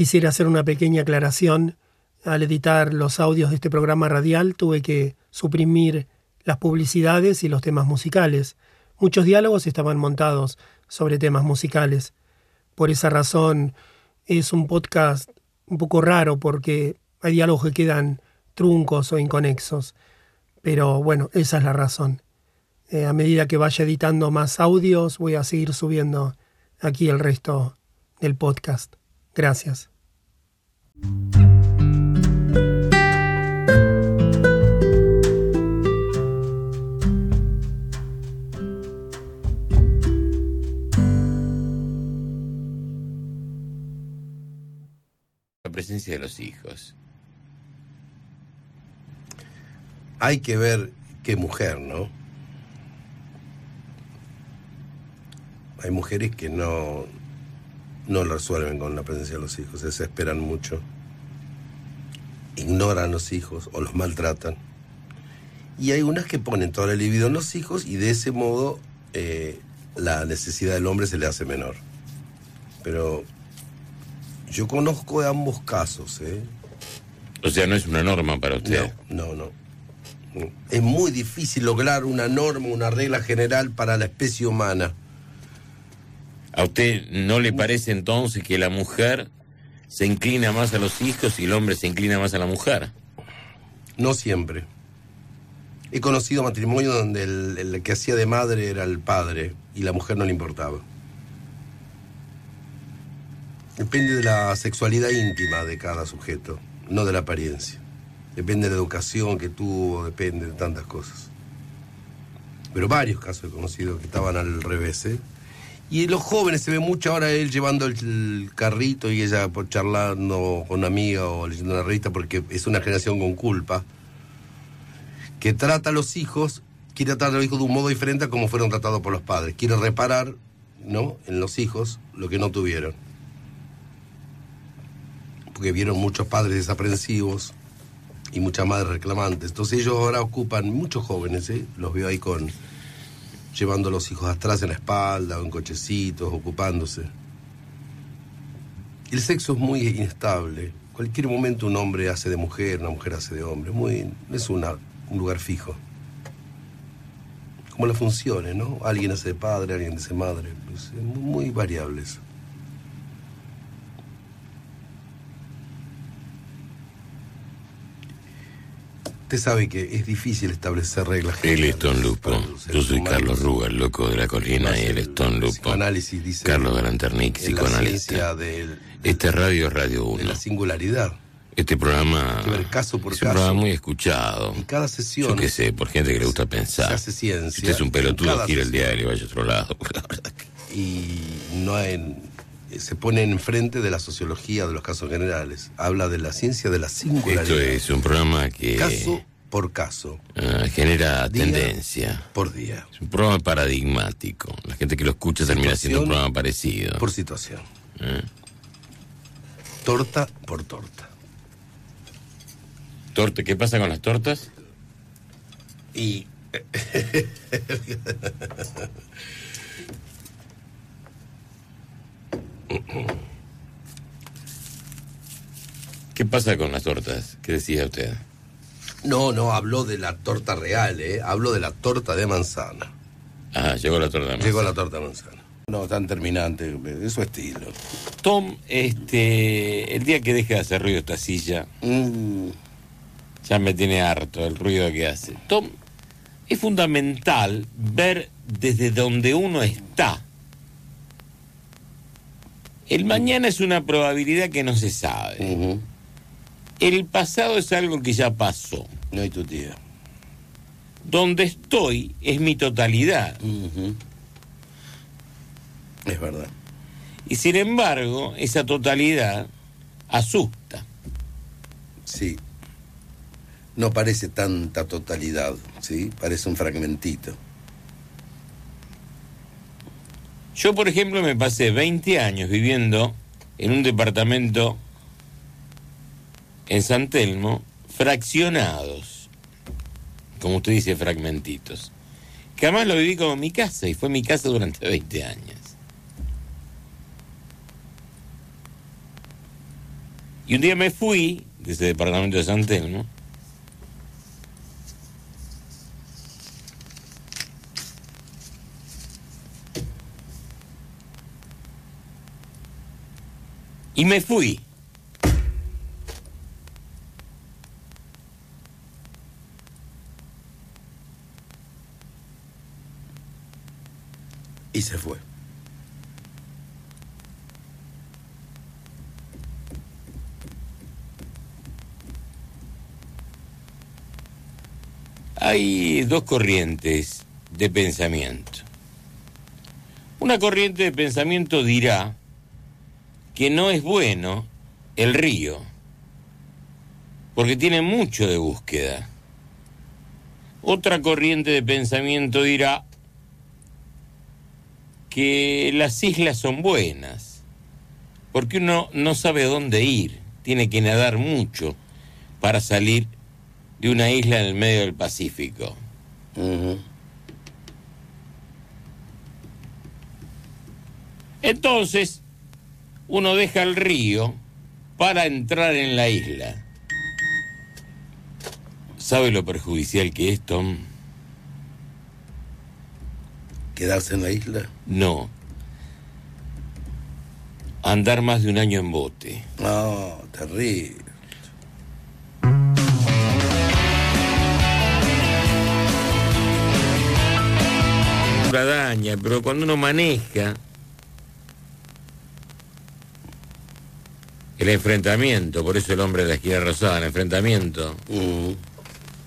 Quisiera hacer una pequeña aclaración. Al editar los audios de este programa radial tuve que suprimir las publicidades y los temas musicales. Muchos diálogos estaban montados sobre temas musicales. Por esa razón es un podcast un poco raro porque hay diálogos que quedan truncos o inconexos. Pero bueno, esa es la razón. Eh, a medida que vaya editando más audios, voy a seguir subiendo aquí el resto del podcast. Gracias. La presencia de los hijos. Hay que ver qué mujer, ¿no? Hay mujeres que no, no lo resuelven con la presencia de los hijos, se desesperan mucho, ignoran los hijos o los maltratan. Y hay unas que ponen toda la libido en los hijos y de ese modo eh, la necesidad del hombre se le hace menor. Pero yo conozco de ambos casos, ¿eh? O sea, no es una norma para usted. No, no, no. Es muy difícil lograr una norma, una regla general para la especie humana. ¿A usted no le parece entonces que la mujer se inclina más a los hijos y el hombre se inclina más a la mujer? No siempre. He conocido matrimonios donde el, que hacía de madre era el padre y la mujer no le importaba. Depende de la sexualidad íntima de cada sujeto, no de la apariencia. Depende de la educación que tuvo, depende de tantas cosas. Pero varios casos he conocido que estaban al revés, ¿eh? Y los jóvenes se ve mucho ahora él llevando el carrito y ella charlando con una amiga o leyendo una revista porque es una generación con culpa que trata a los hijos, quiere tratar a los hijos de un modo diferente a como fueron tratados por los padres. Quiere reparar, ¿no? En los hijos lo que no tuvieron. Porque vieron muchos padres desaprensivos y muchas madres reclamantes. Entonces ellos ahora ocupan, muchos jóvenes, ¿eh? los veo ahí con llevando a los hijos atrás en la espalda en cochecitos, ocupándose. El sexo es muy inestable. Cualquier momento un hombre hace de mujer, una mujer hace de hombre. Muy, es un lugar fijo. Como las funciones, ¿no? Alguien hace de padre, alguien hace de madre. Pues, es muy variable Usted sabe que es difícil establecer reglas. Él es Tom Lupo. Yo soy Carlos Ruga, el loco de la colina, y él es Tom Lupo. Dice Carlos Galanternick, psicoanalista. este radio es Radio 1. la singularidad. Este programa caso por es un programa muy escuchado. En cada sesión. Yo qué sé, por gente que le gusta pensar. Se hace ciencia. Si usted es un pelotudo, gira el diario y vaya a otro lado. y no hay, se pone enfrente de la sociología de los casos generales. Habla de la ciencia de la singularidad. Esto es un programa que... Caso por caso. Uh, genera día tendencia. Por día. Es un programa paradigmático. La gente que lo escucha termina siendo un programa parecido. Por situación. ¿Eh? Torta por torta. ¿Torta? ¿Qué pasa con las tortas? Y... ¿Qué pasa con las tortas? ¿Qué decía usted? No, no, habló de la torta real, ¿eh? Hablo de la torta de manzana. Ah, llegó la torta de manzana. Llegó la torta de manzana. No, tan terminante, es su estilo. Tom, este, el día que deje de hacer ruido esta silla, mm. ya me tiene harto el ruido que hace. Tom, es fundamental ver desde donde uno está. El mañana es una probabilidad que no se sabe. Uh -huh. El pasado es algo que ya pasó. No hay tu tía. Donde estoy es mi totalidad. Uh -huh. Es verdad. Y sin embargo, esa totalidad asusta. Sí. No parece tanta totalidad, ¿sí? Parece un fragmentito. Yo, por ejemplo, me pasé 20 años viviendo en un departamento en San Telmo, fraccionados, como usted dice, fragmentitos, que además lo viví como mi casa y fue mi casa durante 20 años. Y un día me fui de ese departamento de San Telmo. Y me fui. Y se fue. Hay dos corrientes de pensamiento. Una corriente de pensamiento dirá que no es bueno el río, porque tiene mucho de búsqueda. Otra corriente de pensamiento dirá que las islas son buenas, porque uno no sabe dónde ir, tiene que nadar mucho para salir de una isla en el medio del Pacífico. Entonces, uno deja el río para entrar en la isla. ¿Sabe lo perjudicial que es, Tom? ¿Quedarse en la isla? No. Andar más de un año en bote. No, terrible. daña, pero cuando uno maneja el enfrentamiento, por eso el hombre de la esquina rosada, el enfrentamiento Mm.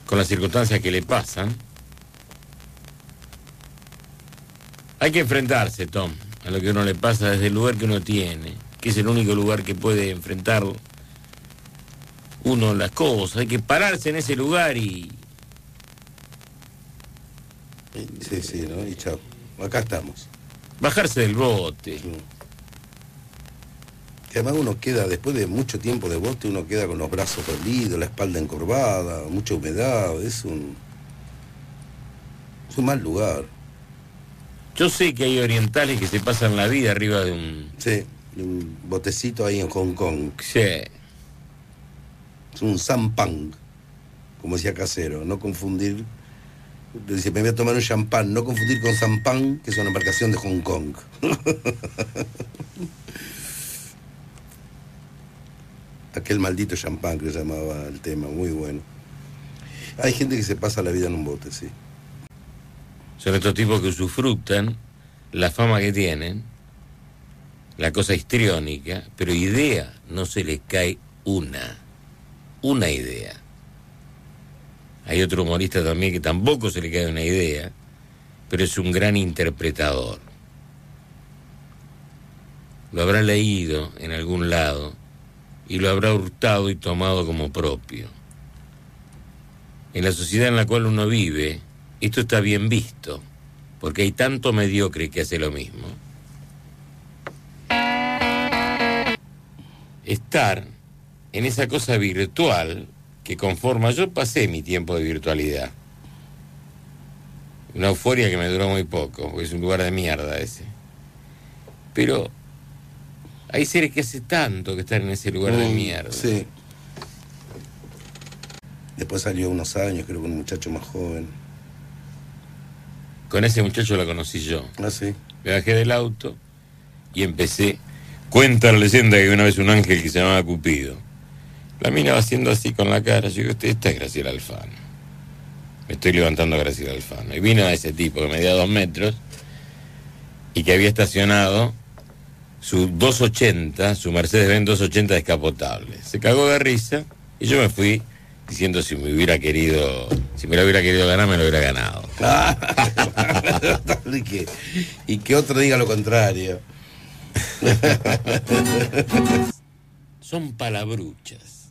con las circunstancias que le pasan, hay que enfrentarse, Tom, a lo que uno le pasa desde el lugar que uno tiene, que es el único lugar que puede enfrentar uno las cosas, hay que pararse en ese lugar y, Sí, sí, ¿no? Y chao. Acá estamos. bajarse del bote. Que además uno queda, después de mucho tiempo de bote, uno queda con los brazos perdidos, la espalda encorvada, mucha humedad. Es un. Es un mal lugar. Yo sé que hay orientales que se pasan la vida arriba de un... Sí, un botecito ahí en Hong Kong. Sí, Es un sampang, como decía Casero. No confundir. Dice, me voy a tomar un champán. No confundir con sampán, que es una embarcación de Hong Kong. Aquel maldito champán que llamaba el tema, muy bueno. Hay gente que se pasa la vida en un bote, sí. son estos tipos que usufructan la fama que tienen, la cosa histriónica, pero idea no se les cae una, una idea. Hay otro humorista también que tampoco se le cae una idea, pero es un gran interpretador. Lo habrá leído en algún lado y lo habrá hurtado y tomado como propio. En la sociedad en la cual uno vive, esto está bien visto, porque hay tanto mediocre que hace lo mismo. Estar en esa cosa virtual que conforma, yo pasé mi tiempo de virtualidad. Una euforia que me duró muy poco, porque es un lugar de mierda ese. Pero hay seres que hace tanto que están en ese lugar de Mm, mierda. Sí. Después salió unos años, creo que un muchacho más joven. Con ese muchacho la conocí yo. Ah, sí. Me bajé del auto y empecé. Cuenta la leyenda que una vez un ángel que se llamaba Cupido. La mina va haciendo así con la cara. Yo digo, "Este- esta es Graciela Alfano. Me estoy levantando a Graciela Alfano. Y vino ese tipo que medía dos metros y que había estacionado su 280, su Mercedes-Benz 280 descapotable. Se cagó de risa y yo me fui diciendo si me hubiera querido, si me lo hubiera querido ganar, me lo hubiera ganado. y, que, y que otro diga lo contrario. Son palabruchas.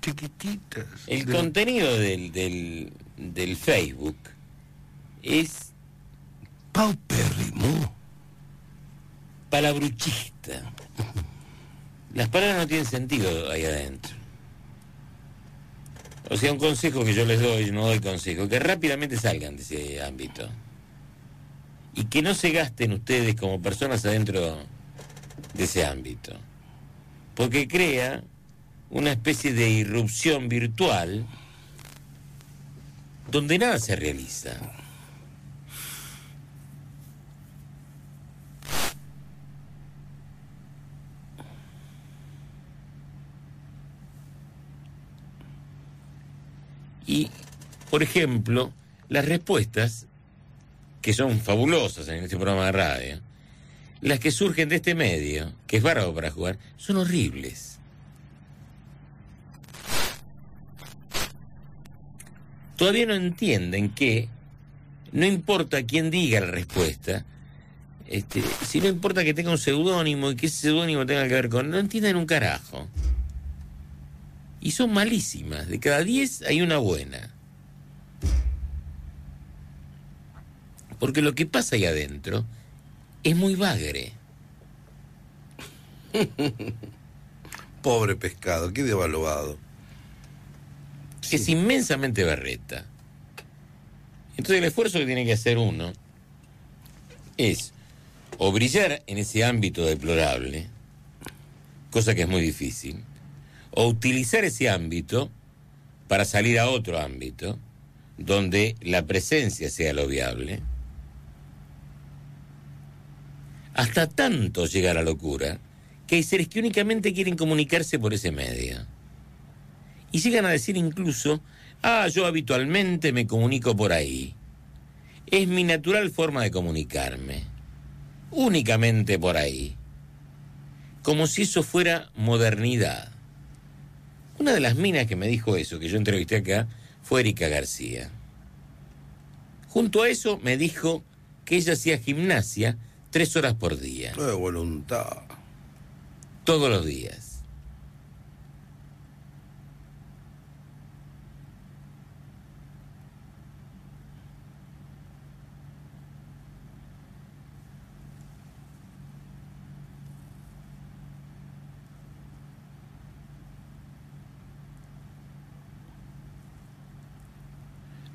Chiquititas. El contenido del, del, del Facebook es Paupérrimo. Palabruchista. Las palabras no tienen sentido ahí adentro. O sea, un consejo que yo les doy, no doy consejo, que rápidamente salgan de ese ámbito. Y que no se gasten ustedes como personas adentro de ese ámbito. porque crea una especie de irrupción virtual donde nada se realiza. Y, por ejemplo, las respuestas, que son fabulosas en este programa de radio, las que surgen de este medio, que es bárbaro para jugar, son horribles. Todavía no entienden que no importa quién diga la respuesta, este, si no importa que tenga un seudónimo y que ese seudónimo tenga que ver con... No entienden un carajo. Y son malísimas. De cada diez hay una buena. Porque lo que pasa ahí adentro es muy bagre. Pobre pescado, qué devaluado. Es inmensamente berreta. Entonces el esfuerzo que tiene que hacer uno es o brillar en ese ámbito deplorable, cosa que es muy difícil, o utilizar ese ámbito para salir a otro ámbito donde la presencia sea lo viable, hasta tanto llega la locura que hay seres que únicamente quieren comunicarse por ese medio. Y llegan a decir incluso, ah, yo habitualmente me comunico por ahí. Es mi natural forma de comunicarme. Únicamente por ahí. Como si eso fuera modernidad. Una de las minas que me dijo eso, que yo entrevisté acá, fue Erika García. Junto a eso me dijo que ella hacía gimnasia tres horas por día. De voluntad. Todos los días.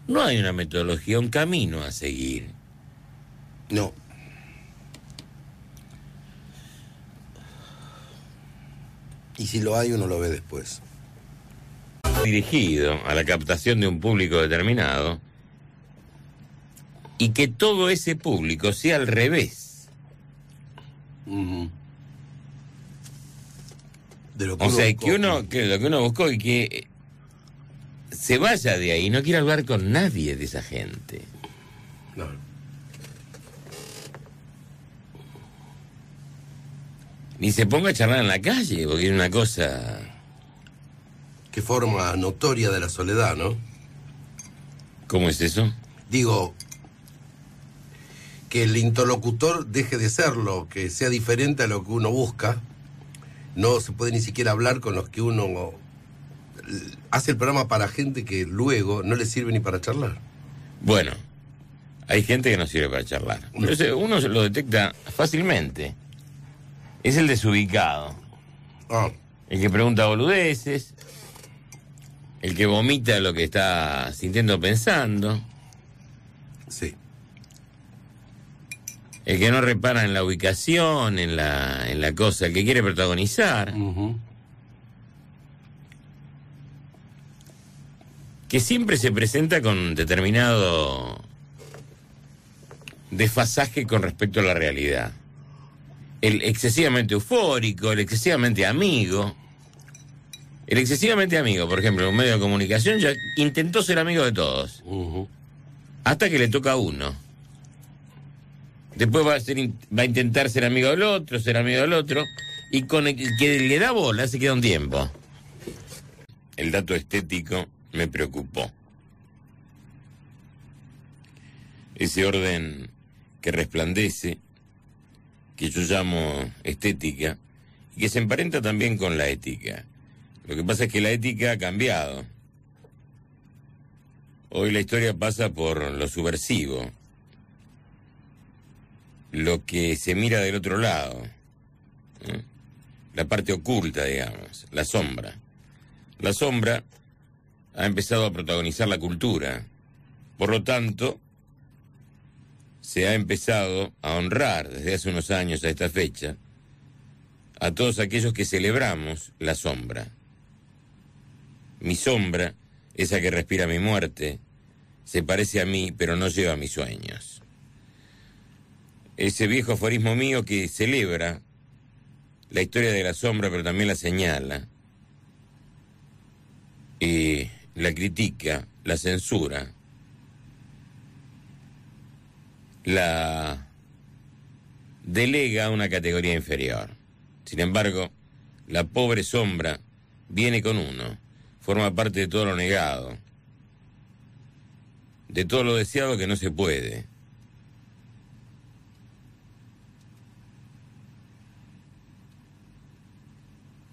No hay una metodología, un camino a seguir. No. Y si lo hay, uno lo ve después. Dirigido a la captación de un público determinado y que todo ese público sea al revés. De lo O sea, buscó. que uno, que lo que uno buscó y que se vaya de ahí, no quiere hablar con nadie de esa gente. No. Ni se ponga a charlar en la calle, porque es una cosa. Qué forma notoria de la soledad, ¿no? ¿Cómo es eso? Digo, que el interlocutor deje de serlo, que sea diferente a lo que uno busca. No se puede ni siquiera hablar con los que uno hace el programa para gente que luego no le sirve ni para charlar. Bueno, hay gente que no sirve para charlar. Uno se lo detecta fácilmente. Es el desubicado. Ah, El que pregunta boludeces. El que vomita lo que está sintiendo pensando. sí. El que no repara en la ubicación, en la, en la cosa, el que quiere protagonizar. Que siempre se presenta con determinado desfasaje con respecto a la realidad. El excesivamente eufórico, el excesivamente amigo. El excesivamente amigo, por ejemplo, en un medio de comunicación ya intentó ser amigo de todos, hasta que le toca a uno. Después va a, ser, va a intentar ser amigo del otro, ser amigo del otro, y con el que le da bola se queda un tiempo. El dato estético me preocupó. Ese orden que resplandece, que yo llamo estética, y que se emparenta también con la ética. Lo que pasa es que la ética ha cambiado. Hoy la historia pasa por lo subversivo, lo que se mira del otro lado, la parte oculta, digamos, la sombra. La sombra ha empezado a protagonizar la cultura. Por lo tanto, se ha empezado a honrar desde hace unos años a esta fecha a todos aquellos que celebramos la sombra. Mi sombra, esa que respira mi muerte, se parece a mí, pero no lleva mis sueños. Ese viejo aforismo mío que celebra la historia de la sombra, pero también la señala, y la critica, la censura, la delega a una categoría inferior. Sin embargo, la pobre sombra viene con uno, forma parte de todo lo negado, de todo lo deseado que no se puede.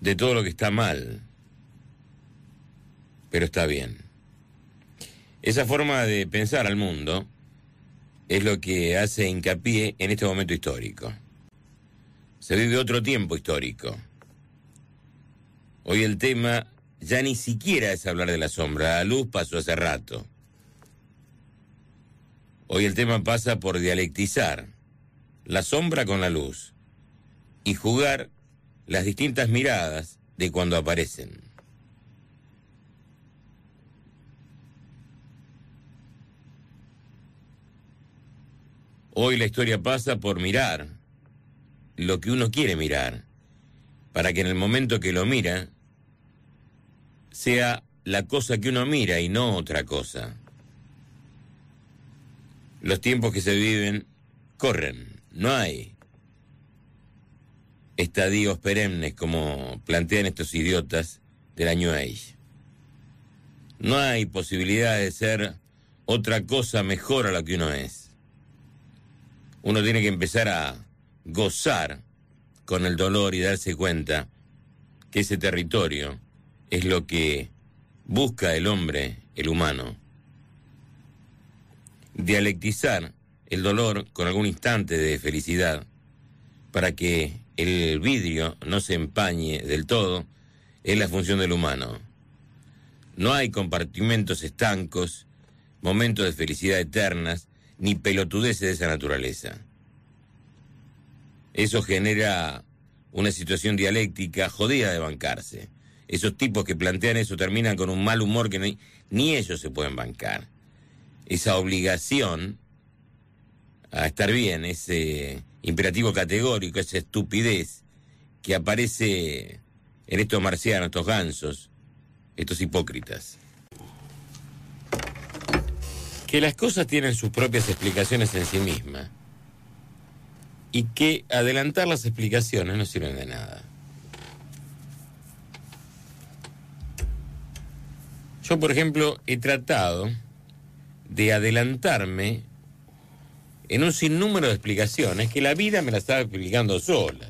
de todo lo que está mal, pero está bien. Esa forma de pensar al mundo es lo que hace hincapié en este momento histórico. Se vive otro tiempo histórico. Hoy el tema ya ni siquiera es hablar de la sombra, la luz pasó hace rato. Hoy el tema pasa por dialectizar la sombra con la luz y jugar las distintas miradas de cuando aparecen. Hoy la historia pasa por mirar lo que uno quiere mirar, para que en el momento que lo mira, sea la cosa que uno mira y no otra cosa. Los tiempos que se viven corren, no hay estadios perennes como plantean estos idiotas del año Age. No hay posibilidad de ser otra cosa mejor a lo que uno es. Uno tiene que empezar a gozar con el dolor y darse cuenta que ese territorio es lo que busca el hombre, el humano. Dialectizar el dolor con algún instante de felicidad para que el vidrio no se empañe del todo, es la función del humano. No hay compartimentos estancos, momentos de felicidad eternas, ni pelotudeces de esa naturaleza. Eso genera una situación dialéctica jodida de bancarse. Esos tipos que plantean eso terminan con un mal humor que ni, ni ellos se pueden bancar. Esa obligación a estar bien, ese imperativo categórico, esa estupidez que aparece en estos marcianos, estos gansos, estos hipócritas. Que las cosas tienen sus propias explicaciones en sí mismas y que adelantar las explicaciones no sirven de nada. Yo, por ejemplo, he tratado de adelantarme en un sinnúmero de explicaciones que la vida me la estaba explicando sola.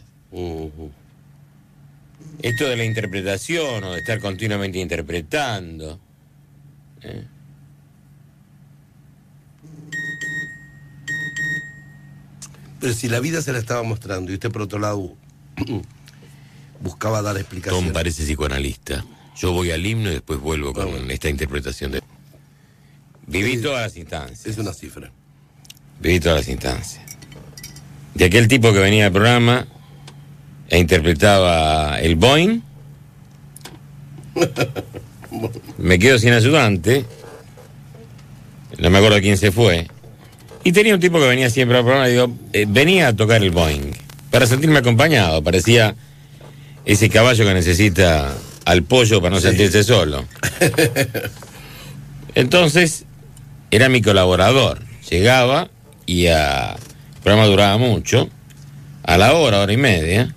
Esto de la interpretación o de estar continuamente interpretando. ¿eh? Pero si la vida se la estaba mostrando y usted por otro lado buscaba dar explicaciones. Tom parece psicoanalista. Yo voy al himno y después vuelvo con Bueno. esta interpretación de... Viví todas las instancias. Es una cifra. Viví todas las instancias. De aquel tipo que venía al programa e interpretaba el Boeing. Me quedo sin ayudante. No me acuerdo quién se fue. Y tenía un tipo que venía siempre al programa y digo, eh, venía a tocar el Boeing para sentirme acompañado. Parecía ese caballo que necesita al pollo para no Sí. sentirse solo. Entonces, era mi colaborador. Llegaba y a- el programa duraba mucho, a la hora, hora y media.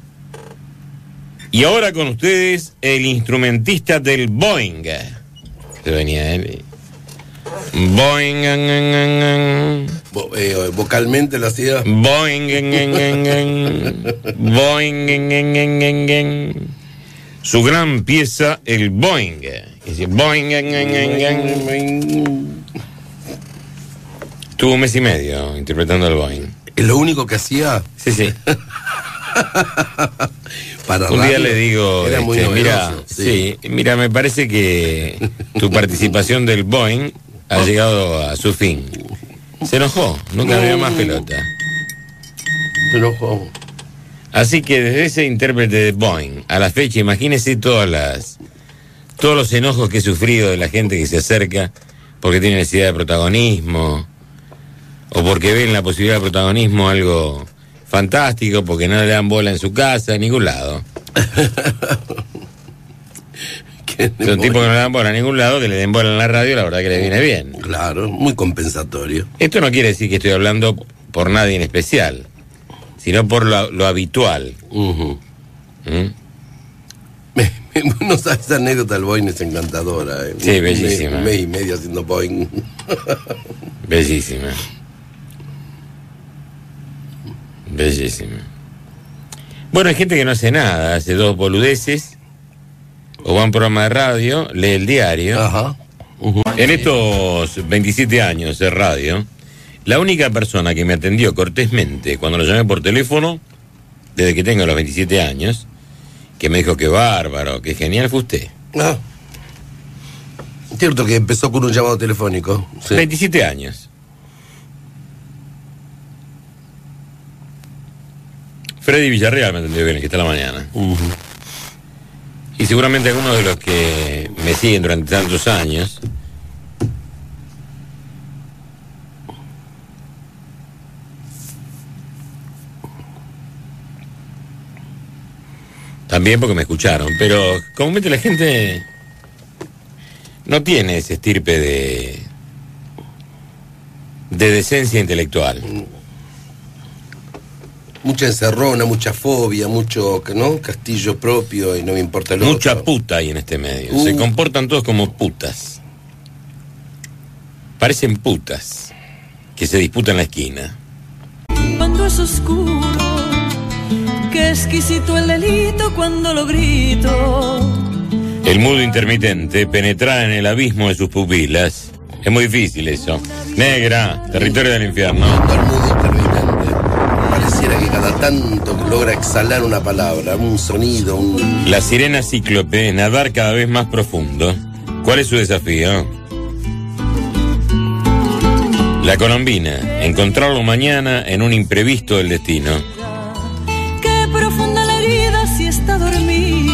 Y ahora con ustedes, el instrumentista del Boeing. Se venía él. Vo- eh, vocalmente lo hacía. An, an. Su gran pieza, el an. Tuvo un mes y medio interpretando el Boeing. Es lo único que hacía Sí, sí. para Un día le digo, este, mira, sí. mira, me parece que tu participación del Boeing ha llegado a su fin. Se enojó, nunca dio más pelota. Se enojó. Así que desde ese intérprete de Boeing a la fecha, imagínese todas las, todos los enojos que he sufrido de la gente que se acerca porque tiene necesidad de protagonismo o porque ven la posibilidad de protagonismo algo fantástico, porque no le dan bola en su casa, en ningún lado. Son tipos que no le dan bola a ningún lado, que le den bola en la radio, la verdad que le viene bien. Claro, muy compensatorio. Esto no quiere decir que estoy hablando por nadie en especial, sino por lo, lo habitual. ¿Mm? no sabes, esa anécdota del Boeing es encantadora. eh. Sí, Un bellísima. Un mes y medio haciendo Boeing. Bellísima. Bellísima. Bueno, hay gente que no hace nada, hace dos boludeces, o va a un programa de radio, lee el diario. Ajá. En estos 27 años de radio, la única persona que me atendió cortésmente cuando lo llamé por teléfono, desde que tengo los 27 años, que me dijo que bárbaro, que genial fue usted. Ah. Cierto que empezó con un llamado telefónico. Sí. 27 años. Freddy Villarreal me atendió bien, que está la mañana. Ujú. Y seguramente algunos de los que me siguen durante tantos años. También porque me escucharon, pero comúnmente la gente no tiene ese estirpe de de decencia intelectual. Mucha encerrona, mucha fobia, mucho ¿no? castillo propio y no me importa lo Mucha otro. puta hay en este medio. Uh. Se comportan todos como putas. Parecen putas que se disputan la esquina. Cuando es oscuro, qué exquisito el delito cuando lo grito. El mudo intermitente penetra en el abismo de sus pupilas. Es muy difícil eso. Negra, territorio del infierno. Pareciera que cada tanto logra exhalar una palabra, un sonido, un. La sirena cíclope, nadar cada vez más profundo. ¿Cuál es su desafío? La colombina, encontrarlo mañana en un imprevisto del destino. Qué profunda la herida si está dormida.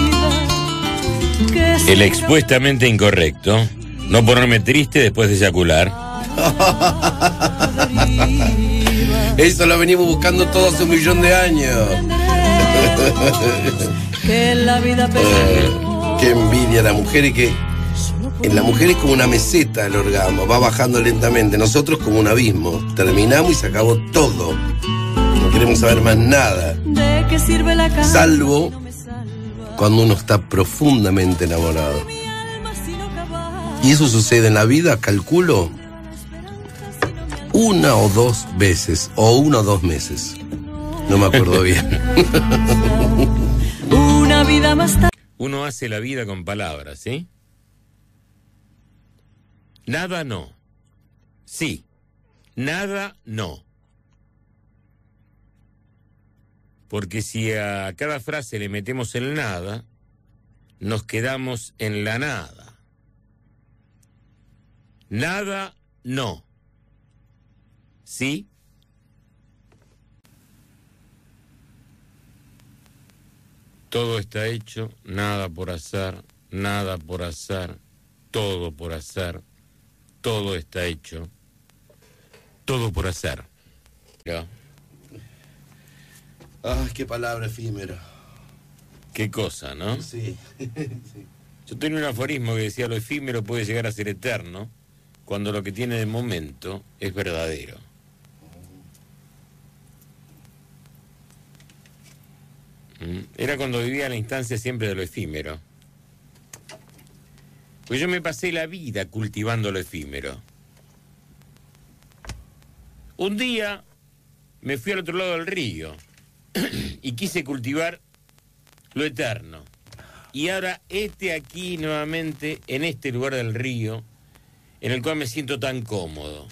El expuestamente incorrecto, no ponerme triste después de eyacular. Eso lo venimos buscando todos hace un millón de años. Que la vida Eh, qué envidia la mujer y que en la mujer es como una meseta el orgasmo, va bajando lentamente. Nosotros como un abismo. Terminamos y se acabó todo. No queremos saber más nada. ¿De qué sirve la cama? Salvo cuando uno está profundamente enamorado. Y eso sucede en la vida, calculo, una o dos veces, o uno o dos meses. No me acuerdo bien. Una vida más tarde. Uno hace la vida con palabras, ¿sí? Nada no. Sí. Nada no. Porque si a cada frase le metemos el nada, nos quedamos en la nada. Nada no. ¿Sí? Todo está hecho, nada por hacer, nada por hacer, todo por hacer, todo está hecho, todo por hacer. Ya. Ay, qué palabra efímera. Qué cosa, ¿no? Sí. Yo tenía un aforismo que decía lo efímero puede llegar a ser eterno cuando lo que tiene de momento es verdadero. Era cuando vivía la instancia siempre de lo efímero. Pues yo me pasé la vida cultivando lo efímero. Un día me fui al otro lado del río y quise cultivar lo eterno. Y ahora este aquí nuevamente en este lugar del río en el cual me siento tan cómodo.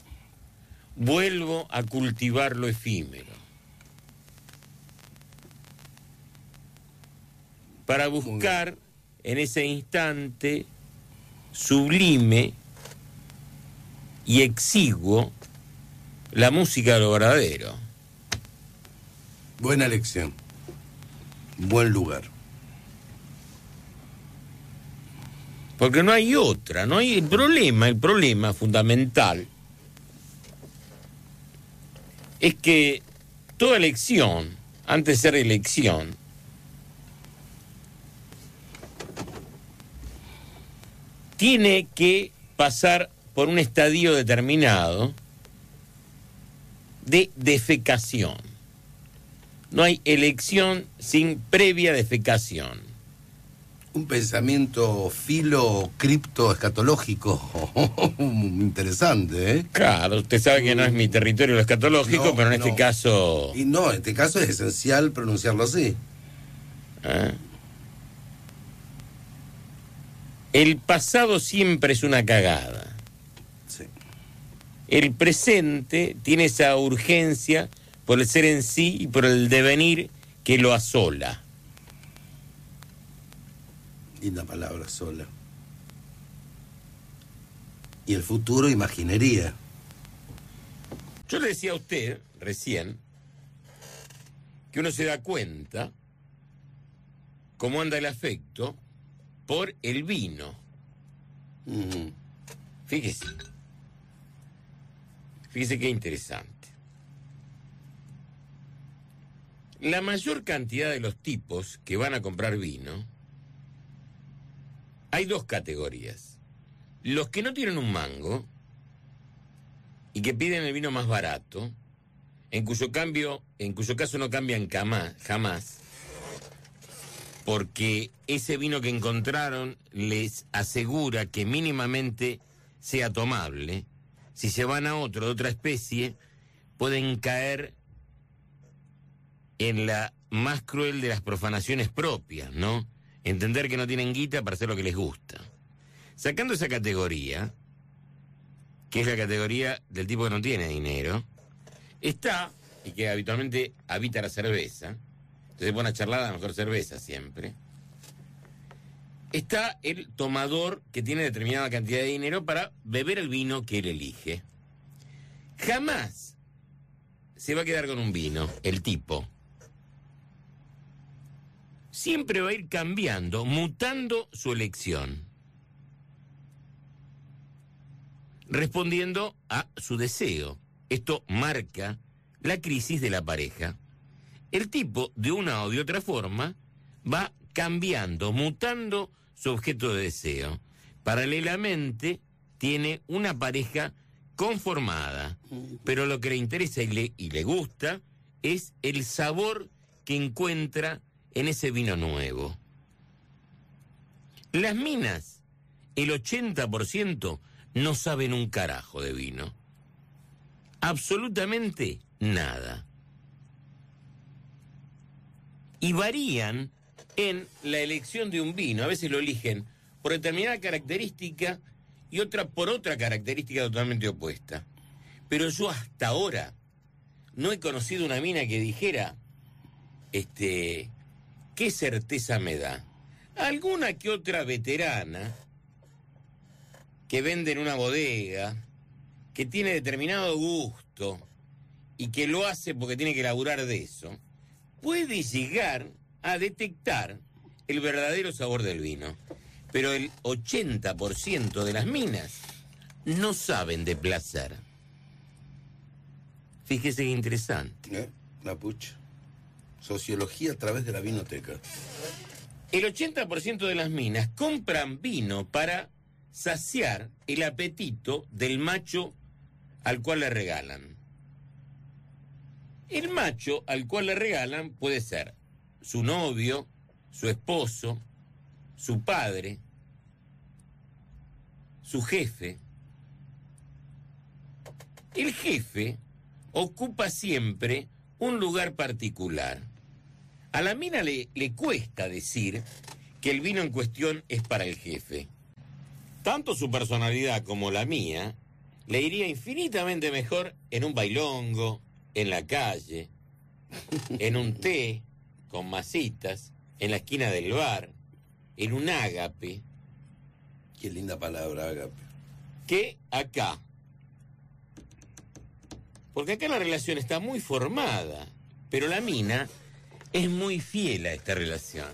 Vuelvo a cultivar lo efímero. Para buscar en ese instante sublime y exiguo la música de lo verdadero. Buena elección. Buen lugar. Porque no hay otra, no hay el problema, el problema fundamental es que toda elección, antes de ser elección, tiene que pasar por un estadio determinado de defecación. No hay elección sin previa defecación. Un pensamiento filo cripto escatológico interesante, ¿eh? Claro, usted sabe que no es mi territorio lo escatológico, No, pero en este caso... Y no, en este caso es esencial pronunciarlo así. ¿eh? El pasado siempre es una cagada. Sí. El presente tiene esa urgencia por el ser en sí y por el devenir que lo asola. Linda palabra sola. Y el futuro, imaginería. Yo le decía a usted recién que uno se da cuenta cómo anda el afecto por el vino. Fíjese. Fíjese qué interesante. La mayor cantidad de los tipos que van a comprar vino, hay dos categorías. Los que no tienen un mango y que piden el vino más barato, en cuyo cambio, en cuyo caso no cambian jamás, porque ese vino que encontraron les asegura que mínimamente sea tomable. Si se van a otro de otra especie, pueden caer en la más cruel de las profanaciones propias, ¿no? Entender que no tienen guita para hacer lo que les gusta. Sacando esa categoría, que es la categoría del tipo que no tiene dinero, está, y que habitualmente habita la cerveza, entonces se pone a charlar a la mejor cerveza siempre, está el tomador que tiene determinada cantidad de dinero para beber el vino que él elige. Jamás se va a quedar con un vino, el tipo. Siempre va a ir cambiando, mutando su elección. Respondiendo a su deseo. Esto marca la crisis de la pareja. El tipo, de una o de otra forma, va cambiando, mutando su objeto de deseo. Paralelamente, tiene una pareja conformada, pero lo que le interesa y le, y le gusta es el sabor que encuentra en ese vino nuevo. Las minas, el 80% no saben un carajo de vino. Absolutamente nada. Y varían en la elección de un vino. A veces lo eligen por determinada característica y otra por otra característica totalmente opuesta. Pero yo hasta ahora no he conocido una mina que dijera, este, ¿qué certeza me da? Alguna que otra veterana que vende en una bodega, que tiene determinado gusto y que lo hace porque tiene que laburar de eso, puede llegar a detectar el verdadero sabor del vino. Pero el 80% de las minas no saben de placer. Fíjese qué interesante. ¿Eh? La pucha. Sociología a través de la vinoteca. El 80% de las minas compran vino para saciar el apetito del macho al cual le regalan. El macho al cual le regalan puede ser su novio, su esposo, su padre, su jefe. El jefe ocupa siempre un lugar particular. A la mina le, cuesta decir que el vino en cuestión es para el jefe. Tanto su personalidad como la mía le iría infinitamente mejor en un bailongo, en la calle, en un té con masitas, en la esquina del bar, en un ágape, Qué linda palabra, Agape. que acá. Porque acá la relación está muy formada, pero la mina es muy fiel a esta relación.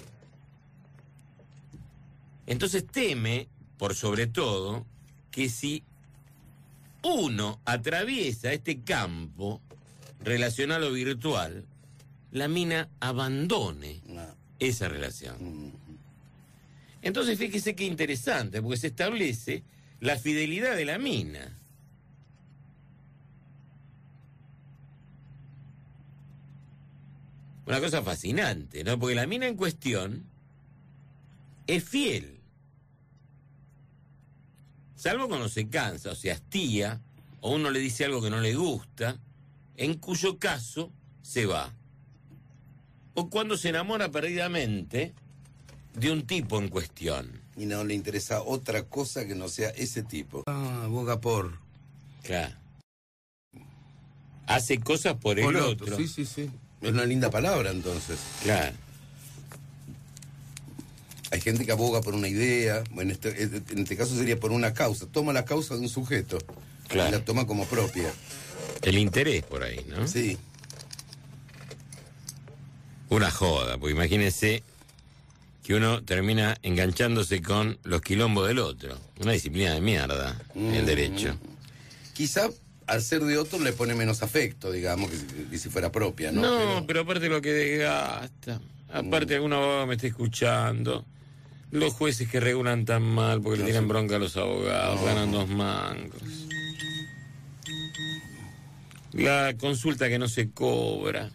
Entonces teme, por sobre todo, que si uno atraviesa este campo relacional o virtual, la mina abandone No. esa relación. Mm. Entonces fíjese qué interesante, porque se establece la fidelidad de la mina. Una cosa fascinante, ¿no? Porque la mina en cuestión es fiel. Salvo cuando se cansa o se hastía, o uno le dice algo que no le gusta, en cuyo caso se va. O cuando se enamora perdidamente de un tipo en cuestión. Y no le interesa otra cosa que no sea ese tipo. Ah, boga por. Claro. Hace cosas por el Por otro. Sí, sí, sí. Es una linda palabra entonces. Claro. Hay gente que aboga por una idea, bueno, este- en este caso sería por una causa. Toma la causa de un sujeto Claro. y la toma como propia. El interés por ahí, ¿no? Sí. Una joda, porque imagínese que uno termina enganchándose con los quilombos del otro. Una disciplina de mierda, el Mm. derecho. Quizá al ser de otro le pone menos afecto, digamos, que si, que si fuera propia, ¿no? No, Pero- pero... aparte lo que desgasta. Aparte, algún abogado me está escuchando. Los jueces que regulan tan mal porque le No, sí. bronca a los abogados, No. ganan dos mangos. La consulta que no se cobra.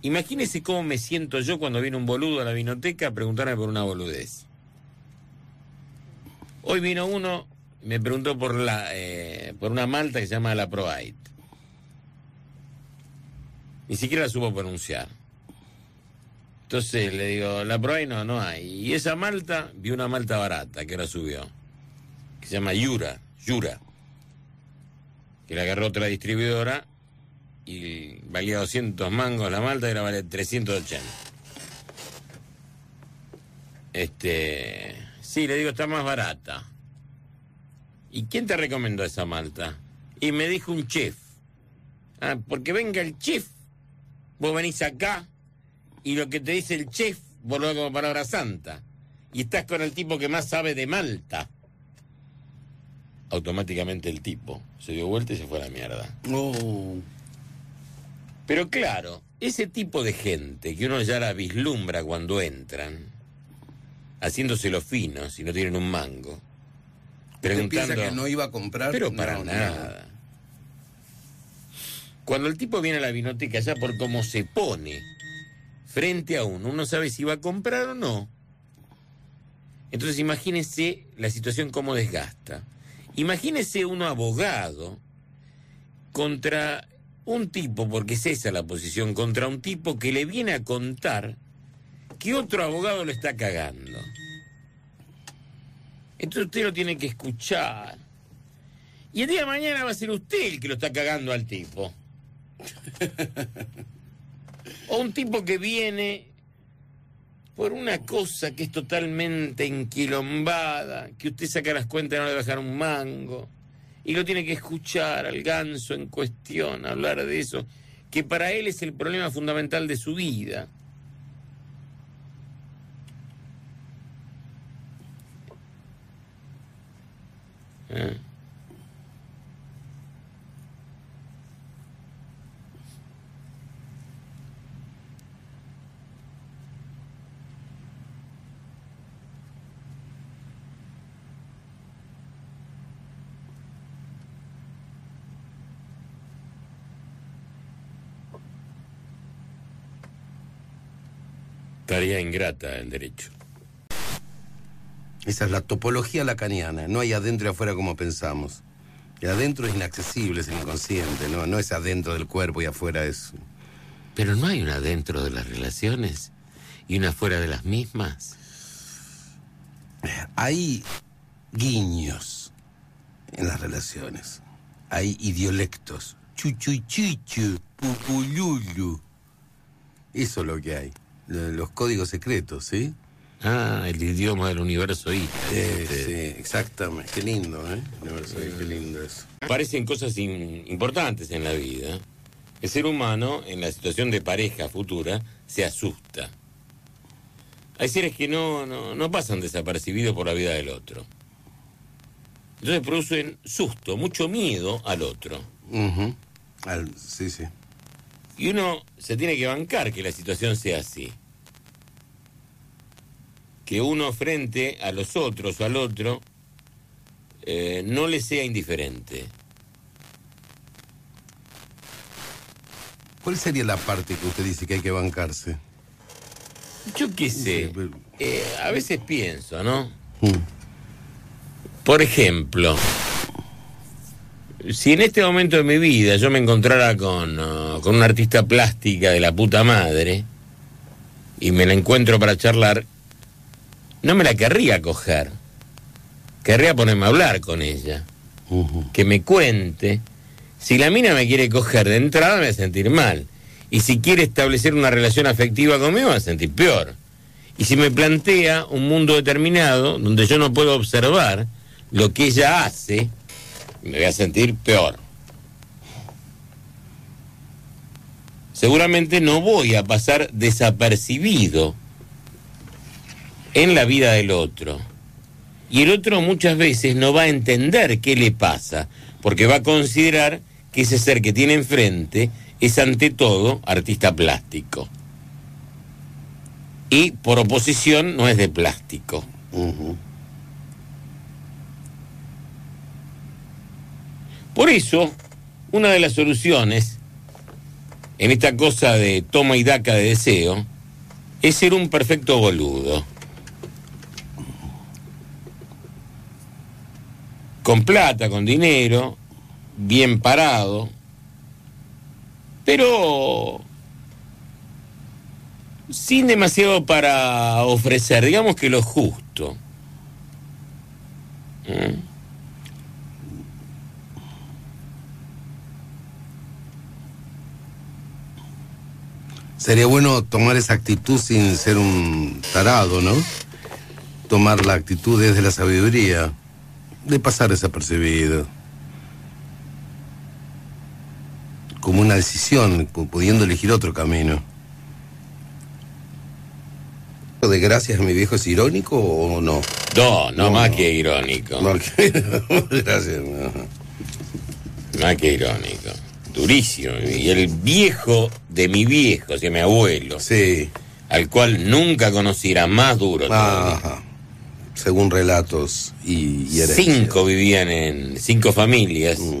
Imagínese cómo me siento yo cuando viene un boludo a la vinoteca a preguntarme por una boludez. Hoy vino uno, me preguntó por la eh, por una malta que se llama la Proite. Ni siquiera la supo pronunciar. Entonces le digo, la Proite no, no hay. Y esa malta, vi una malta barata que ahora subió, que se llama Yura, Yura, que la agarró otra distribuidora y valía 200 mangos la malta y ahora vale 380. Este, sí, le digo, está más barata. ¿Y quién te recomendó esa malta? Y me dijo un chef. Ah, porque venga el chef, vos venís acá y lo que te dice el chef, vos lo como palabra santa. Y estás con el tipo que más sabe de Malta. Automáticamente el tipo se dio vuelta y se fue a la mierda. Oh, Pero claro, ese tipo de gente que uno ya la vislumbra cuando entran, haciéndoselo fino si no tienen un mango, ¿Usted piensa preguntando... que no iba a comprar? Pero para No, no. nada. Cuando el tipo viene a la vinoteca, ya por cómo se pone frente a uno, uno sabe si va a comprar o no. Entonces imagínese la situación cómo desgasta. Imagínese uno abogado contra un tipo, porque es esa la posición, contra un tipo que le viene a contar que otro abogado lo está cagando. Entonces usted lo tiene que escuchar. Y el día de mañana va a ser usted el que lo está cagando al tipo. o un tipo que viene por una cosa que es totalmente enquilombada, que usted saca las cuentas y no le dejar un mango, y lo tiene que escuchar al ganso en cuestión, hablar de eso, que para él es el problema fundamental de su vida. ¿Eh? Tarea ingrata el derecho. Esa es la topología lacaniana. No hay adentro y afuera como pensamos. El adentro es inaccesible, es el inconsciente, ¿no? No es adentro del cuerpo y afuera es. Pero no hay una dentro de las relaciones y una fuera de las mismas. Hay guiños en las relaciones. Hay idiolectos. Chuchu chichu, pupululu. Eso es lo que hay. Lo- Los códigos secretos, ¿sí? Ah, el idioma del universo Eh, sí, exactamente. Qué lindo, ¿eh? Universo, qué lindo eso. Parecen cosas in- importantes en la vida. el ser humano en la situación de pareja futura se asusta. Hay seres que no, no, no pasan desapercibidos por la vida del otro. Entonces producen susto, mucho miedo al otro. Ujú. Al- sí, sí. Y uno se tiene que bancar que la situación sea así. Que uno frente a los otros o al otro eh, no le sea indiferente. ¿Cuál sería la parte que usted dice que hay que bancarse? Yo qué sé, eh, a veces pienso, ¿no? Mm. Por ejemplo, si en este momento de mi vida yo me encontrara con, uh, con una artista plástica de la puta madre y me la encuentro para charlar, no me la querría coger. Querría ponerme a hablar con ella, que me cuente. Si la mina me quiere coger de entrada me va a sentir mal. Y si quiere establecer una relación afectiva conmigo me va a sentir peor. Y si me plantea un mundo determinado donde yo no puedo observar lo que ella hace, me voy a sentir peor. Seguramente no voy a pasar desapercibido en la vida del otro. Y el otro muchas veces no va a entender qué le pasa, porque va a considerar que ese ser que tiene enfrente es ante todo artista plástico. Y por oposición no es de plástico. Por eso, una de las soluciones en esta cosa de toma y daca de deseo es ser un perfecto boludo. Con plata, con dinero, bien parado, pero sin demasiado para ofrecer, digamos que lo justo. ¿Mm? Sería bueno tomar esa actitud sin ser un tarado, ¿no? Tomar la actitud desde la sabiduría, de pasar desapercibido. Como una decisión, pu- pudiendo elegir otro camino. ¿Lo de gracias a mi viejo es irónico o no? No, no, No, más no. que irónico. No, que- gracias. no. Más que irónico. Durísimo. Y el viejo de mi viejo, o sea, mi abuelo, Sí. al cual nunca conocí, era más duro. Ajá. Según relatos y, y. Cinco vivían en, cinco familias, Mm.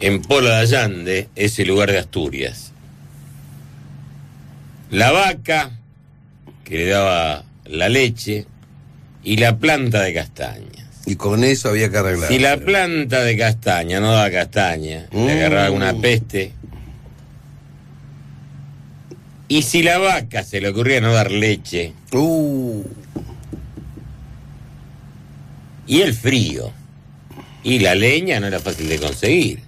en Pola de Allande, ese lugar de Asturias. La vaca, que le daba la leche, y la planta de castañas. Y con eso había que arreglar. Si la planta de castaña no daba castaña, Mm. le agarraba una peste. Y si la vaca se le ocurría no dar leche, Uh, y el frío, y la leña no era fácil de conseguir.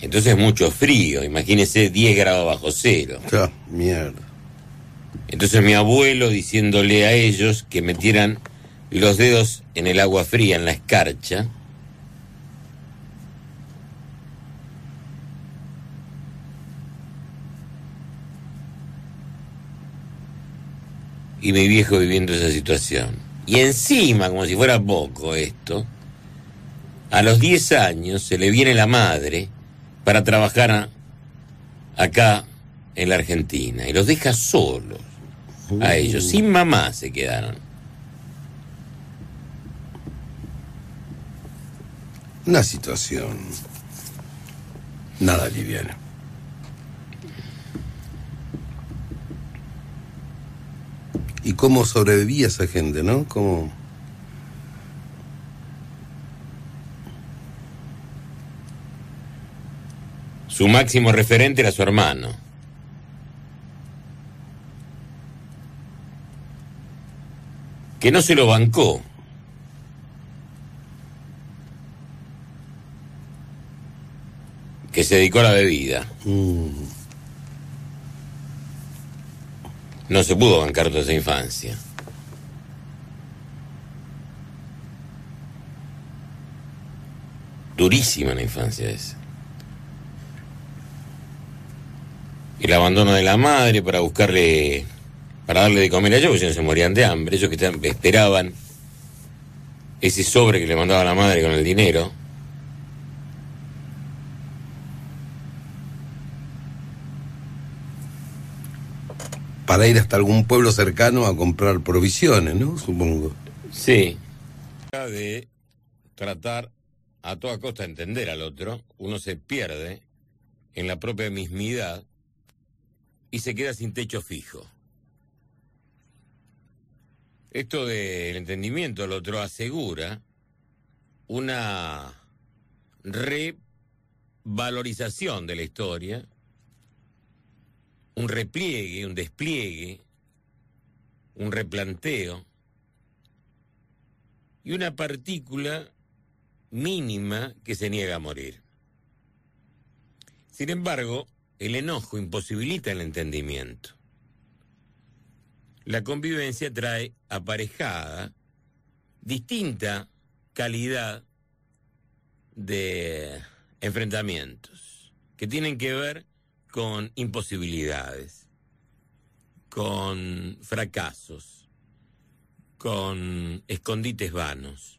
Entonces mucho frío, imagínese 10 grados bajo cero. ya, mierda. Entonces mi abuelo diciéndole a ellos que metieran los dedos en el agua fría, en la escarcha, y mi viejo viviendo esa situación. Y encima, como si fuera poco esto, a los 10 años se le viene la madre para trabajar acá en la Argentina y los deja solos a ellos, sin mamá se quedaron. Una situación. Nada liviana. ¿Y cómo sobrevivía esa gente, no? ¿Cómo... Su máximo referente era su hermano. Que no se lo bancó. Que se dedicó a la bebida. Mm, No se pudo bancar toda esa infancia. Durísima la infancia esa. el abandono de la madre para buscarle, para darle de comer a ellos, porque si no se morían de hambre. Ellos que esperaban ese sobre que le mandaba la madre con el dinero. Para ir hasta algún pueblo cercano a comprar provisiones, ¿no? Supongo. Sí. De tratar a toda costa de entender al otro, uno se pierde en la propia mismidad y se queda sin techo fijo. Esto del entendimiento del otro asegura una revalorización de la historia, un repliegue, un despliegue, un replanteo y una partícula mínima que se niega a morir. Sin embargo, el enojo imposibilita el entendimiento. La convivencia trae aparejada distinta calidad de enfrentamientos que tienen que ver con imposibilidades, con fracasos, con escondites vanos.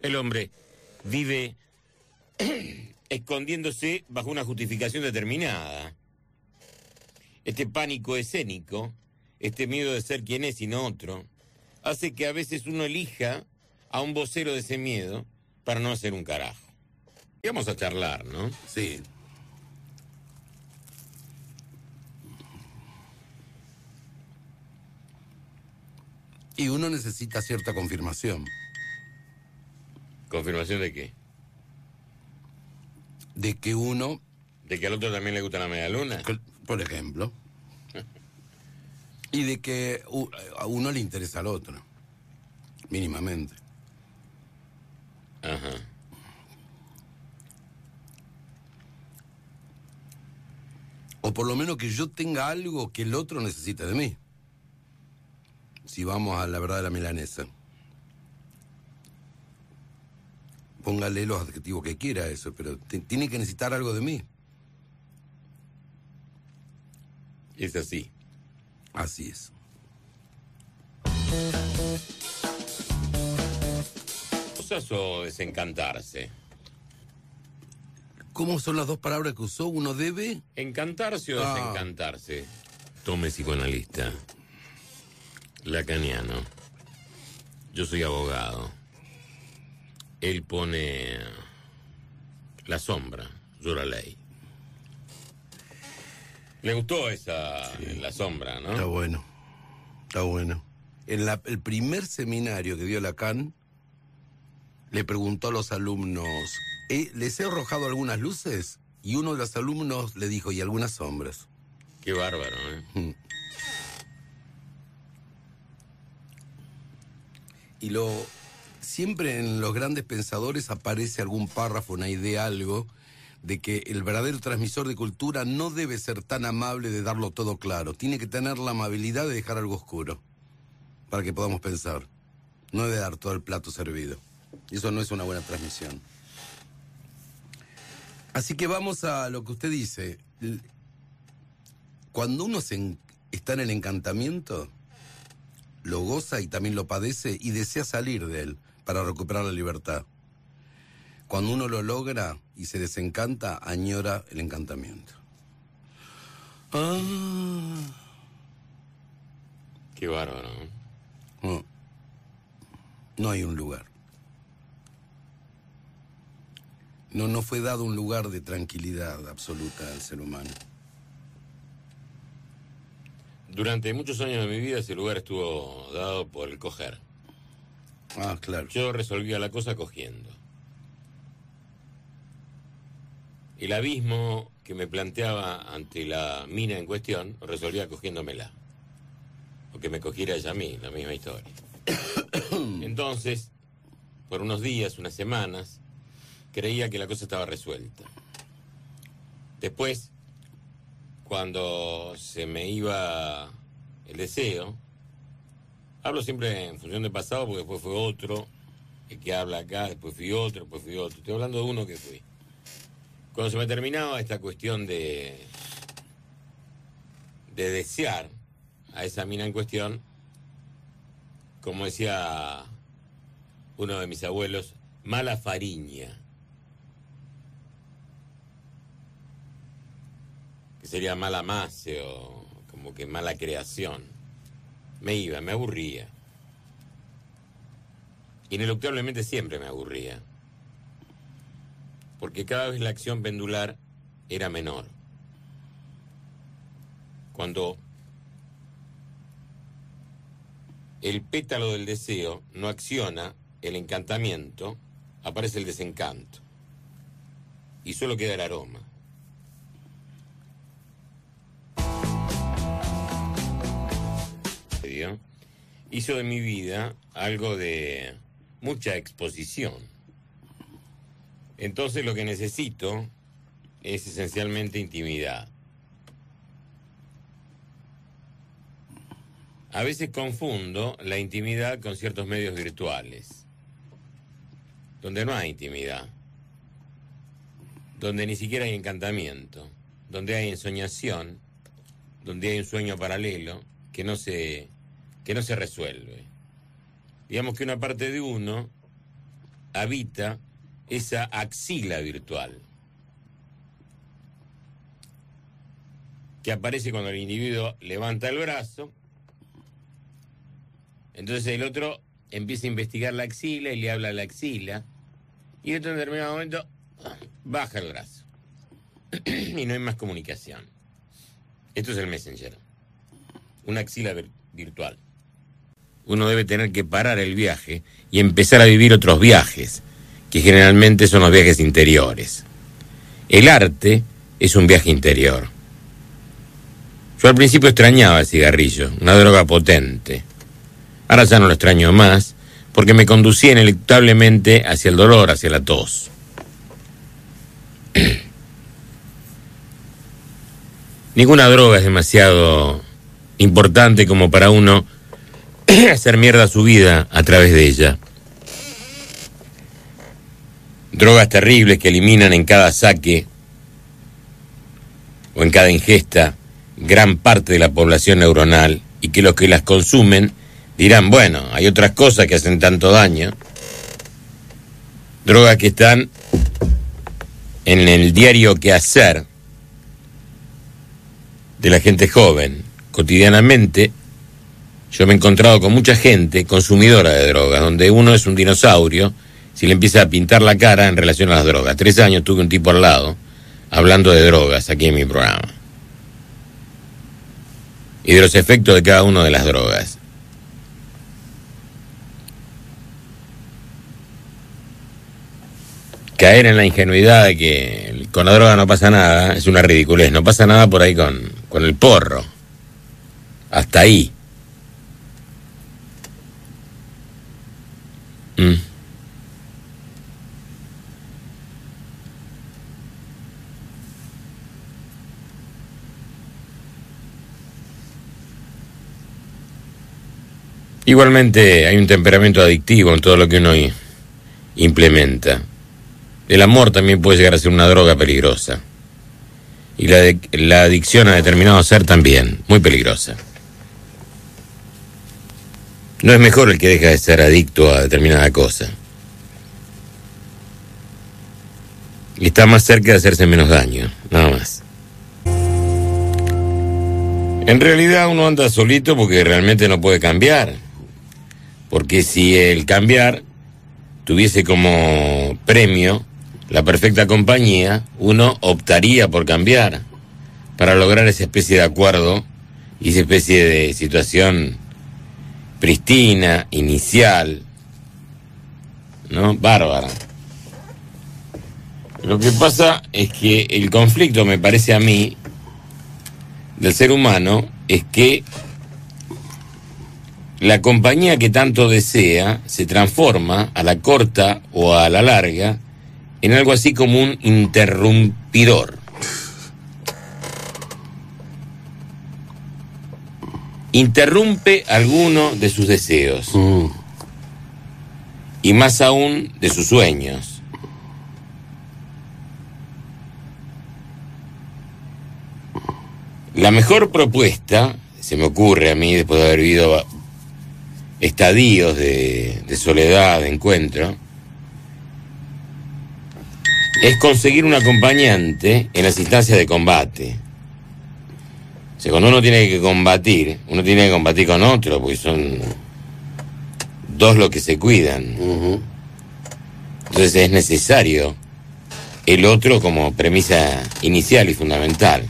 El hombre vive escondiéndose bajo una justificación determinada. Este pánico escénico, este miedo de ser quien es y no otro, hace que a veces uno elija a un vocero de ese miedo para no hacer un carajo. Y vamos a charlar, ¿no? Sí. Y uno necesita cierta confirmación ¿Confirmación de qué? de que uno, ¿De que al otro también le gusta la media luna? por ejemplo, y de que a uno le interesa al otro, mínimamente. Ajá. O por lo menos que yo tenga algo que el otro necesita de mí. Si vamos a la verdad de la milanesa. Póngale los adjetivos que quiera a eso, pero ti- tiene que necesitar algo de mí. Es así. Así es. Cosas o desencantarse. ¿Cómo son las dos palabras que usó? Uno debe. ¿Encantarse o Ah. desencantarse? Tome psicoanalista. Lacaniano. Yo soy abogado. Él pone la sombra, yo la ley. Le gustó esa, la sombra, Está ¿no? bueno. Está bueno. En la- el primer seminario que dio Lacan, le preguntó a los alumnos, "Eh, ¿les he arrojado algunas luces? Y uno de los alumnos le dijo, y algunas sombras. Qué bárbaro, ¿eh? Y lo siempre en los grandes pensadores aparece algún párrafo, una idea, algo de que el verdadero transmisor de cultura no debe ser tan amable de darlo todo claro. Tiene que tener la amabilidad de dejar algo oscuro para que podamos pensar. No de dar todo el plato servido. Eso no es una buena transmisión. Así que vamos a lo que usted dice. Cuando uno se está en el encantamiento, lo goza y también lo padece y desea salir de él para recuperar la libertad. Cuando uno lo logra y se desencanta, añora el encantamiento. Ah, Qué bárbaro, ¿no? no. Hay un lugar. No, no fue dado un lugar de tranquilidad absoluta al ser humano. Durante muchos años de mi vida ese lugar estuvo dado por el coger. Ah, claro. Yo resolvía la cosa cogiendo. El abismo que me planteaba ante la mina en cuestión, resolvía cogiéndomela. O que me cogiera ella a mí, la misma historia. Entonces, por unos días, unas semanas, creía que la cosa estaba resuelta. Después, cuando se me iba el deseo, Hablo siempre en función del pasado porque después fue otro el que habla acá, después fui otro, después fui otro. Estoy hablando de uno que fui. Cuando se me terminaba esta cuestión de de desear a esa mina en cuestión, como decía uno de mis abuelos, mala fariña. Que sería mala mase o como que mala creación. Me iba, me aburría. Ineluctablemente siempre me aburría. Porque cada vez la acción pendular era menor. Cuando el pétalo del deseo no acciona el encantamiento, aparece el desencanto. Y solo queda el aroma. Hizo de mi vida algo de mucha exposición. Entonces lo que necesito es esencialmente intimidad. A veces confundo la intimidad con ciertos medios virtuales, donde no hay intimidad, donde ni siquiera hay encantamiento, donde hay ensoñación, donde hay un sueño paralelo que no se, que no se resuelve. Digamos que una parte de uno habita esa axila virtual, que aparece cuando el individuo levanta el brazo, entonces el otro empieza a investigar la axila y le habla a la axila, y en otro determinado momento baja el brazo. y no hay más comunicación. Esto es el Messenger, una axila vir- virtual. Uno debe tener que parar el viaje y empezar a vivir otros viajes, que generalmente son los viajes interiores. El arte es un viaje interior. Yo al principio extrañaba el cigarrillo, una droga potente. Ahora ya no lo extraño más, porque me conducía ineluctablemente hacia el dolor, hacia la tos. Ninguna droga es demasiado importante como para uno hacer mierda su vida a través de ella. Drogas terribles que eliminan en cada saque o en cada ingesta gran parte de la población neuronal y que los que las consumen dirán, bueno, hay otras cosas que hacen tanto daño. Drogas que están en el diario que hacer de la gente joven. Cotidianamente yo me he encontrado con mucha gente consumidora de drogas, donde uno es un dinosaurio si le empieza a pintar la cara en relación a las drogas. Tres años tuve un tipo al lado hablando de drogas aquí en mi programa. Y de los efectos de cada una de las drogas. Caer en la ingenuidad de que con la droga no pasa nada es una ridiculez. No pasa nada por ahí con, con el porro. Hasta ahí. Mm. Igualmente hay un temperamento adictivo en todo lo que uno implementa. El amor también puede llegar a ser una droga peligrosa. Y la, de- la adicción a determinado ser también, muy peligrosa. No es mejor el que deja de ser adicto a determinada cosa. Y está más cerca de hacerse menos daño, nada más. En realidad uno anda solito porque realmente no puede cambiar. Porque si el cambiar tuviese como premio la perfecta compañía, uno optaría por cambiar para lograr esa especie de acuerdo y esa especie de situación pristina, inicial, ¿no? Bárbara. Lo que pasa es que el conflicto, me parece a mí, del ser humano, es que la compañía que tanto desea se transforma a la corta o a la larga en algo así como un interrumpidor. Interrumpe alguno de sus deseos Mm. y más aún de sus sueños. La mejor propuesta, se me ocurre a mí, después de haber vivido estadios de, de soledad, de encuentro, es conseguir un acompañante en las instancias de combate. Sea, cuando uno tiene que combatir, uno tiene que combatir con otro, porque son dos los que se cuidan. Entonces es necesario el otro como premisa inicial y fundamental.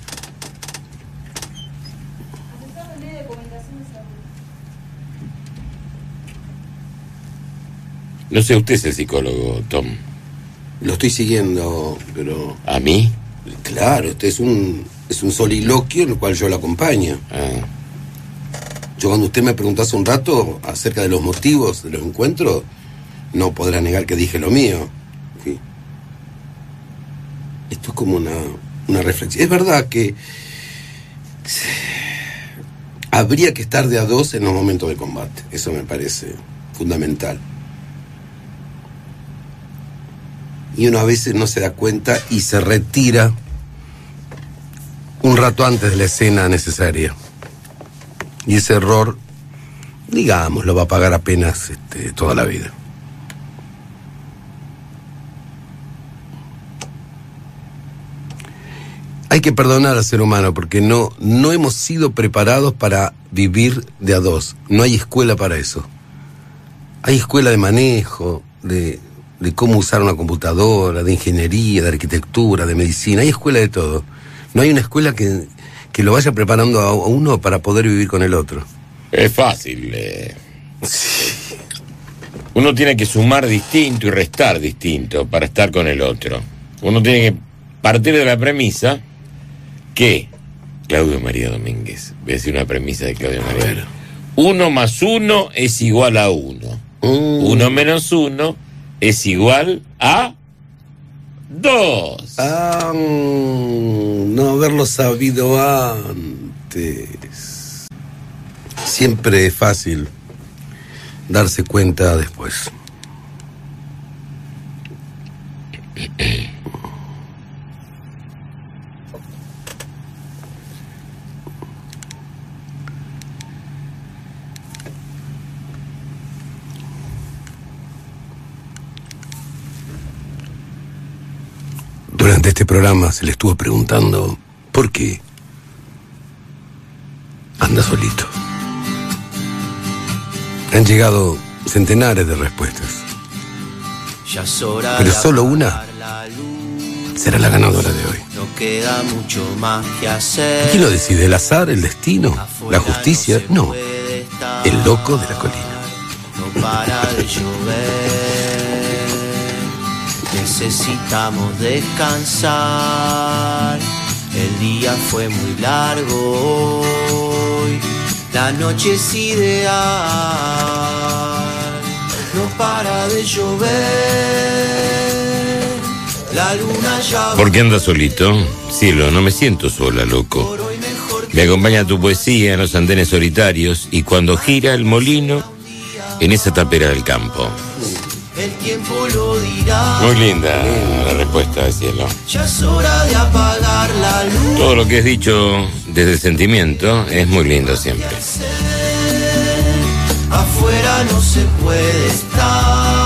No sé, usted es el psicólogo, Tom. Lo estoy siguiendo, pero ¿A mí? Claro, este es un, es un soliloquio en el cual yo lo acompaño. Ah, Yo cuando usted me preguntó hace un rato acerca de los motivos de los encuentros, no podrá negar que dije lo mío. Sí. Esto es como una, una reflexión. Es verdad que habría que estar de a dos en los momentos de combate. Eso me parece fundamental. Y uno a veces no se da cuenta y se retira un rato antes de la escena necesaria. Y ese error, digamos, lo va a pagar apenas este, toda la vida. Hay que perdonar al ser humano porque no, no hemos sido preparados para vivir de a dos. No hay escuela para eso. Hay escuela de manejo, de, de cómo usar una computadora, de ingeniería, de arquitectura, de medicina. Hay escuela de todo. No hay una escuela que, que lo vaya preparando a uno para poder vivir con el otro. es fácil. eh. Uno tiene que sumar distinto y restar distinto para estar con el otro. Uno tiene que partir de la premisa que Claudio María Domínguez, voy a decir una premisa de Claudio María. Uno más uno es igual a uno. Mm. Uno menos uno es igual a dos. Ah, no haberlo sabido antes. Siempre es fácil darse cuenta después. Durante este programa se le estuvo preguntando por qué anda solito. Han llegado centenares de respuestas. Pero solo una será la ganadora de hoy. No queda mucho más que hacer. ¿Quién lo decide? ¿El azar? ¿El destino? ¿La justicia? No. El loco de la colina. No para de llover. Necesitamos descansar. El día fue muy largo hoy. La noche es ideal. No para de llover. La luna ya ¿Por qué andas solito? Cielo, no me siento sola, loco. Me acompaña tu poesía en los andenes solitarios y cuando gira el molino en esa tapera del campo. El tiempo lo dirá. Muy linda la respuesta de cielo. Ya es hora de apagar la luz. Todo lo que es dicho desde el sentimiento es muy lindo siempre. Afuera no se puede estar.